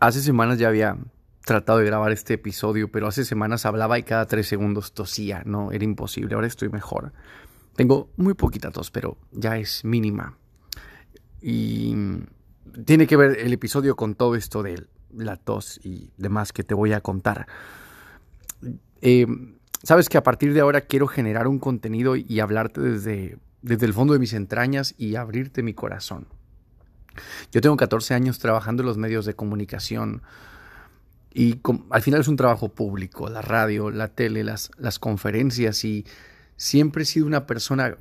hace semanas ya había tratado de grabar este episodio, pero hace semanas hablaba y cada tres segundos tosía, no, era imposible, ahora estoy mejor. Tengo muy poquita tos, pero ya es mínima. Y tiene que ver el episodio con todo esto de la tos y demás que te voy a contar. Eh, Sabes que a partir de ahora quiero generar un contenido y hablarte desde, desde el fondo de mis entrañas y abrirte mi corazón. Yo tengo 14 años trabajando en los medios de comunicación y al final es un trabajo público, la radio, la tele, las, las conferencias y siempre he sido una persona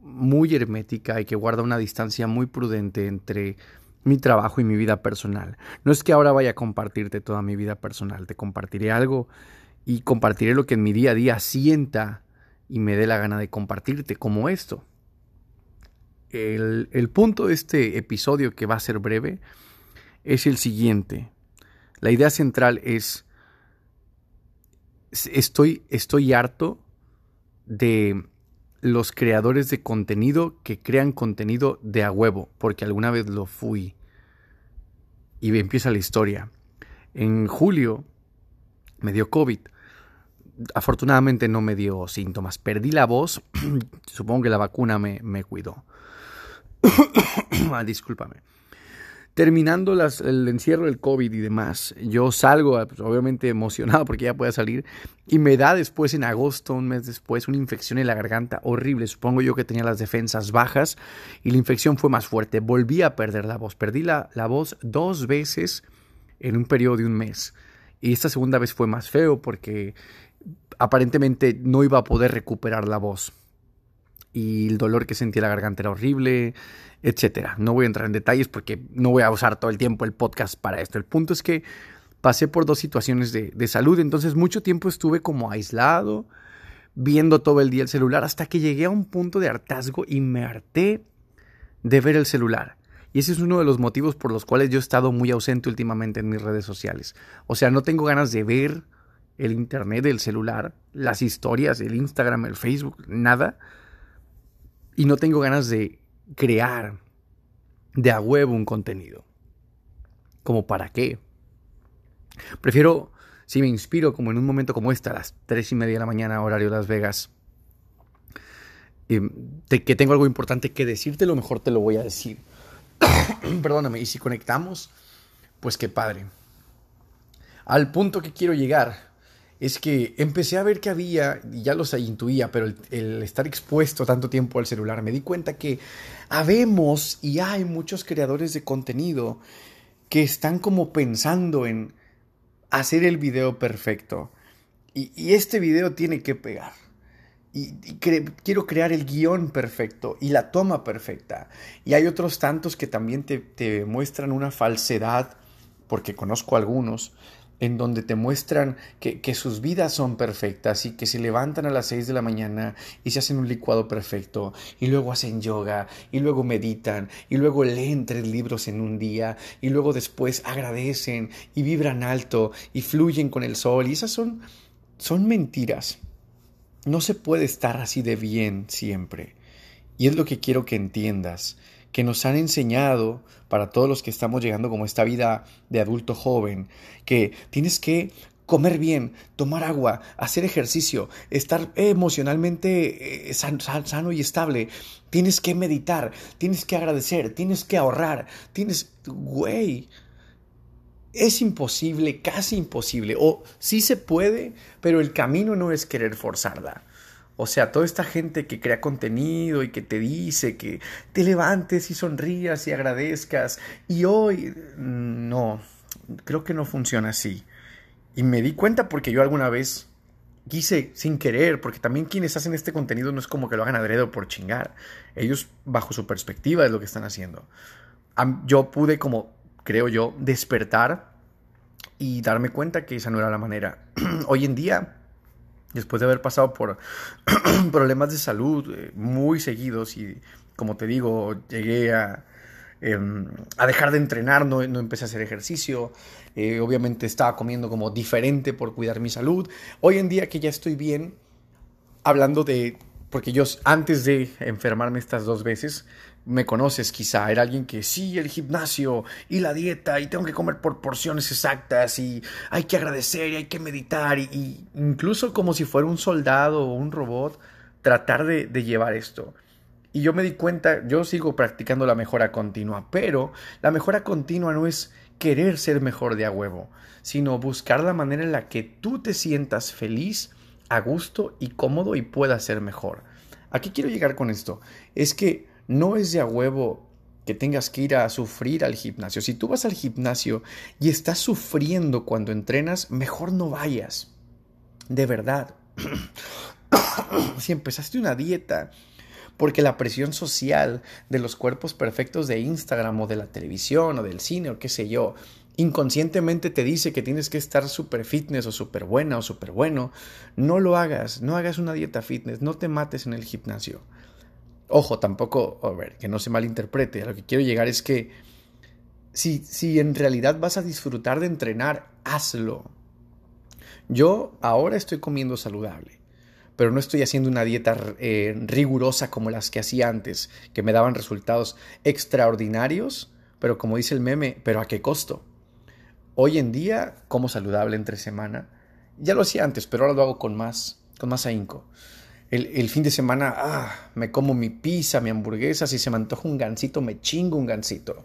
muy hermética y que guarda una distancia muy prudente entre mi trabajo y mi vida personal. No es que ahora vaya a compartirte toda mi vida personal, te compartiré algo y compartiré lo que en mi día a día sienta y me dé la gana de compartirte como esto. El, punto de este episodio, que va a ser breve, es el siguiente. La idea central es, estoy, estoy harto de los creadores de contenido que crean contenido de a huevo, porque alguna vez lo fui. Y empieza la historia. En julio me dio COVID afortunadamente no me dio síntomas. Perdí la voz, supongo que la vacuna me, me cuidó. ah, discúlpame. Terminando el encierro del COVID y demás, yo salgo pues, obviamente emocionado porque ya pueda salir y me da después en agosto, un mes después, una infección en la garganta horrible. Supongo yo que tenía las defensas bajas y la infección fue más fuerte. Volví a perder la voz. Perdí la, la voz dos veces en un periodo de un mes. Y esta segunda vez fue más feo porque aparentemente no iba a poder recuperar la voz. Y el dolor que sentía la garganta era horrible, etcétera. No voy a entrar en detalles porque no voy a usar todo el tiempo el podcast para esto. El punto es que pasé por dos situaciones de, de salud, entonces mucho tiempo estuve como aislado, viendo todo el día el celular, hasta que llegué a un punto de hartazgo y me harté de ver el celular. Y ese es uno de los motivos por los cuales yo he estado muy ausente últimamente en mis redes sociales. O sea, no tengo ganas de ver el internet, el celular, las historias, el Instagram, el Facebook, nada. Y no tengo ganas de crear de a huevo un contenido. ¿Como para qué? Prefiero, si me inspiro como en un momento como este, a las tres y media de la mañana, horario Las Vegas, que tengo algo importante que decirte, lo mejor te lo voy a decir. Perdóname, y si conectamos, pues qué padre. Al punto que quiero llegar es que empecé a ver que había, ya los intuía, pero el, estar expuesto tanto tiempo al celular, me di cuenta que habemos y hay muchos creadores de contenido que están como pensando en hacer el video perfecto. Y, este video tiene que pegar. Y, quiero crear el guion perfecto y la toma perfecta. Y hay otros tantos que también te, te muestran una falsedad, porque conozco algunos, en donde te muestran que, sus vidas son perfectas y que se levantan a las 6 de la mañana y se hacen un licuado perfecto y luego hacen yoga y luego meditan y luego leen tres libros en un día y luego después agradecen y vibran alto y fluyen con el sol y esas son, son mentiras. No se puede estar así de bien siempre. Y es lo que quiero que entiendas que nos han enseñado, para todos los que estamos llegando como esta vida de adulto joven, que tienes que comer bien, tomar agua, hacer ejercicio, estar emocionalmente eh, sano y estable, tienes que meditar, tienes que agradecer, tienes que ahorrar, tienes, güey, es imposible, casi imposible, o sí se puede, pero el camino no es querer forzarla. O sea, toda esta gente que crea contenido y que te dice que te levantes y sonrías y agradezcas. Y hoy, mm, no, creo que no funciona así. Y me di cuenta porque yo alguna vez quise sin querer, porque también quienes hacen este contenido no es como que lo hagan adrede por chingar. Ellos, bajo su perspectiva, es lo que están haciendo. Yo pude, como creo yo, despertar y darme cuenta que esa no era la manera. Hoy en día después de haber pasado por problemas de salud eh, muy seguidos y como te digo, llegué a, em, a dejar de entrenar, no, no, empecé a hacer ejercicio, eh, obviamente estaba comiendo como diferente por cuidar mi salud. Hoy en día que ya estoy bien, hablando de, porque yo antes de enfermarme estas dos veces, me conoces quizá, era alguien que sí, el gimnasio y la dieta y tengo que comer por porciones exactas y hay que agradecer y hay que meditar y, incluso como si fuera un soldado o un robot, tratar de, de llevar esto. Y yo me di cuenta, yo sigo practicando la mejora continua, pero la mejora continua no es querer ser mejor de a huevo, sino buscar la manera en la que tú te sientas feliz, a gusto y cómodo y puedas ser mejor. ¿A qué quiero llegar con esto? Es que no es de a huevo que tengas que ir a sufrir al gimnasio. Si tú vas al gimnasio y estás sufriendo cuando entrenas, mejor no vayas. De verdad. si empezaste una dieta porque la presión social de los cuerpos perfectos de Instagram o de la televisión o del cine o qué sé yo, inconscientemente te dice que tienes que estar súper fitness o súper buena o súper bueno, no lo hagas, no hagas una dieta fitness, no te mates en el gimnasio. Ojo, tampoco, a ver, que no se malinterprete, a lo que quiero llegar es que si, si en realidad vas a disfrutar de entrenar, hazlo. Yo ahora estoy comiendo saludable, pero no estoy haciendo una dieta eh, rigurosa como las que hacía antes, que me daban resultados extraordinarios, pero como dice el meme, pero ¿a qué costo? Hoy en día como saludable entre semana. Ya lo hacía antes, pero ahora lo hago con más, con más ahínco. El, fin de semana, ah, me como mi pizza, mi hamburguesa, si se me antoja un gansito, me chingo un gansito.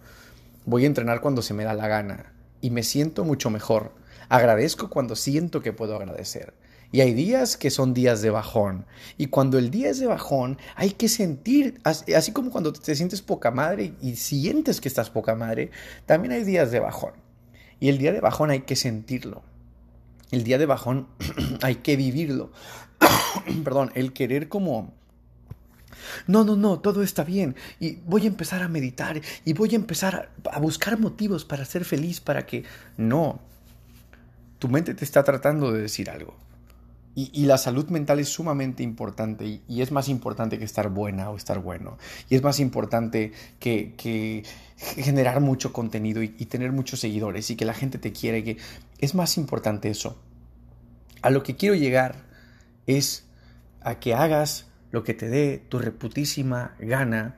Voy a entrenar cuando se me da la gana y me siento mucho mejor. Agradezco cuando siento que puedo agradecer. Y hay días que son días de bajón. Y cuando el día es de bajón, hay que sentir, así como cuando te sientes poca madre y sientes que estás poca madre, también hay días de bajón. Y el día de bajón hay que sentirlo. El día de bajón hay que vivirlo. Perdón, el querer como... No, no, no, todo está bien. Y voy a empezar a meditar y voy a empezar a, buscar motivos para ser feliz, para que... No. Tu mente te está tratando de decir algo. Y, la salud mental es sumamente importante y, es más importante que estar buena o estar bueno. Y es más importante que, generar mucho contenido y, tener muchos seguidores y que la gente te quiere. Que es más importante eso. A lo que quiero llegar es a que hagas lo que te dé tu reputísima gana,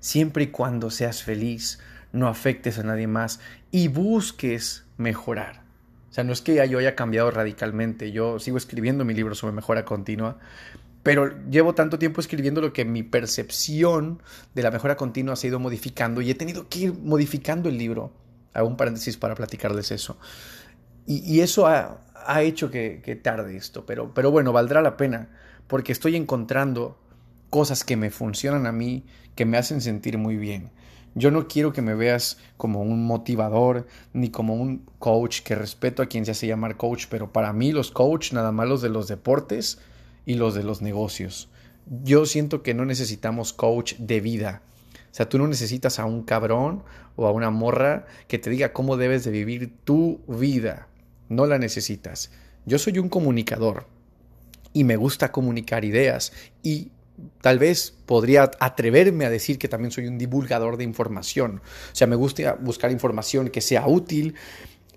siempre y cuando seas feliz, no afectes a nadie más y busques mejorar. O sea, no es que yo haya cambiado radicalmente, yo sigo escribiendo mi libro sobre mejora continua, pero llevo tanto tiempo escribiendo lo que mi percepción de la mejora continua se ha ido modificando y he tenido que ir modificando el libro. Hago un paréntesis para platicarles eso. Y, eso ha, hecho que, que, tarde esto, pero, pero bueno, valdrá la pena, porque estoy encontrando cosas que me funcionan a mí, que me hacen sentir muy bien. Yo no quiero que me veas como un motivador ni como un coach, que respeto a quien se hace llamar coach, pero para mí los coach nada más los de los deportes y los de los negocios. Yo siento que no necesitamos coach de vida. O sea, tú no necesitas a un cabrón o a una morra que te diga cómo debes de vivir tu vida. No la necesitas. Yo soy un comunicador y me gusta comunicar ideas y tal vez podría atreverme a decir que también soy un divulgador de información. O sea, me gusta buscar información que sea útil,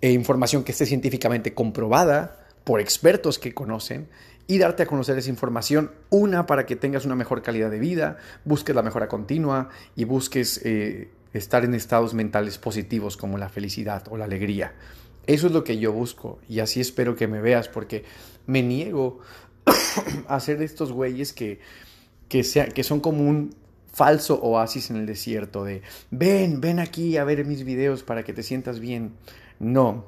e información que esté científicamente comprobada por expertos que conocen y darte a conocer esa información, una para que tengas una mejor calidad de vida, busques la mejora continua y busques eh, estar en estados mentales positivos como la felicidad o la alegría. Eso es lo que yo busco y así espero que me veas porque me niego a ser de estos güeyes que que, que son como un falso oasis en el desierto de ven, ven aquí a ver mis videos para que te sientas bien. No.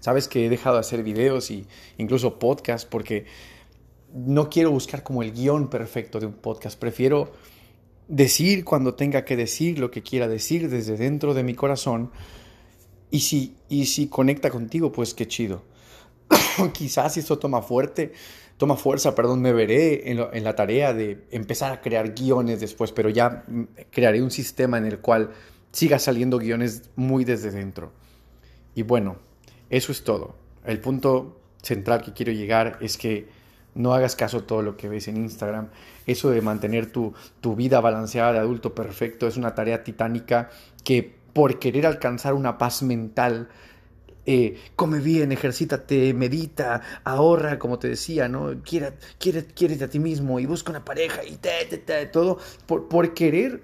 Sabes que he dejado de hacer videos y incluso podcasts porque no quiero buscar como el guion perfecto de un podcast. Prefiero decir cuando tenga que decir lo que quiera decir desde dentro de mi corazón. Y si, y si conecta contigo, pues qué chido. Quizás si esto toma fuerte, toma fuerza, perdón, me veré en, la tarea de empezar a crear guiones después, pero ya mm, crearé un sistema en el cual siga saliendo guiones muy desde dentro. Y bueno, eso es todo. El punto central que quiero llegar es que no hagas caso a todo lo que ves en Instagram. Eso de mantener tu, tu vida balanceada de adulto perfecto es una tarea titánica que por querer alcanzar una paz mental eh, come bien, ejercítate, medita, ahorra, como te decía, ¿no? Quiere, quiere, a ti mismo y busca una pareja y te, te, todo por, por querer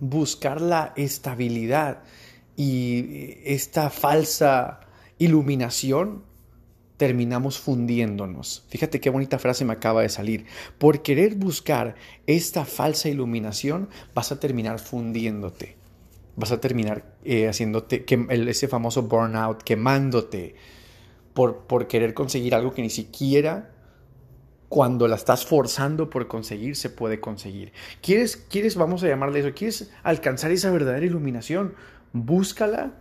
buscar la estabilidad y esta falsa iluminación, terminamos fundiéndonos. Fíjate qué bonita frase me acaba de salir. Por querer buscar esta falsa iluminación, vas a terminar fundiéndote. Vas a terminar eh, haciéndote, que, ese famoso burnout, quemándote por, por querer conseguir algo que ni siquiera cuando la estás forzando por conseguir, se puede conseguir. ¿Quieres, quieres, vamos a llamarle eso, quieres alcanzar esa verdadera iluminación? Búscala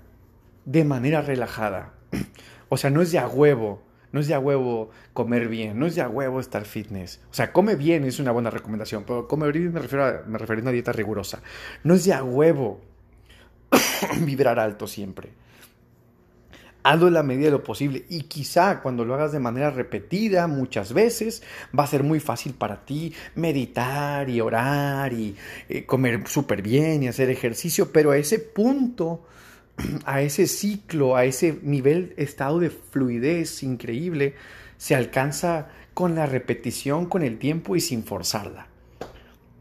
de manera relajada. O sea, no es de a huevo, no es de a huevo comer bien, no es de a huevo estar fitness. O sea, come bien es una buena recomendación, pero comer bien me refiero a, me refiero a una dieta rigurosa. No es de a huevo vibrar alto siempre. Hazlo en la medida de lo posible. Y quizá cuando lo hagas de manera repetida muchas veces va a ser muy fácil para ti meditar y orar y eh, comer súper bien y hacer ejercicio, pero a ese punto, a ese ciclo, a ese nivel, estado de fluidez increíble, se alcanza con la repetición, con el tiempo y sin forzarla.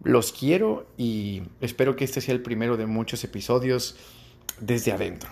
Los quiero y espero que este sea el primero de muchos episodios desde adentro.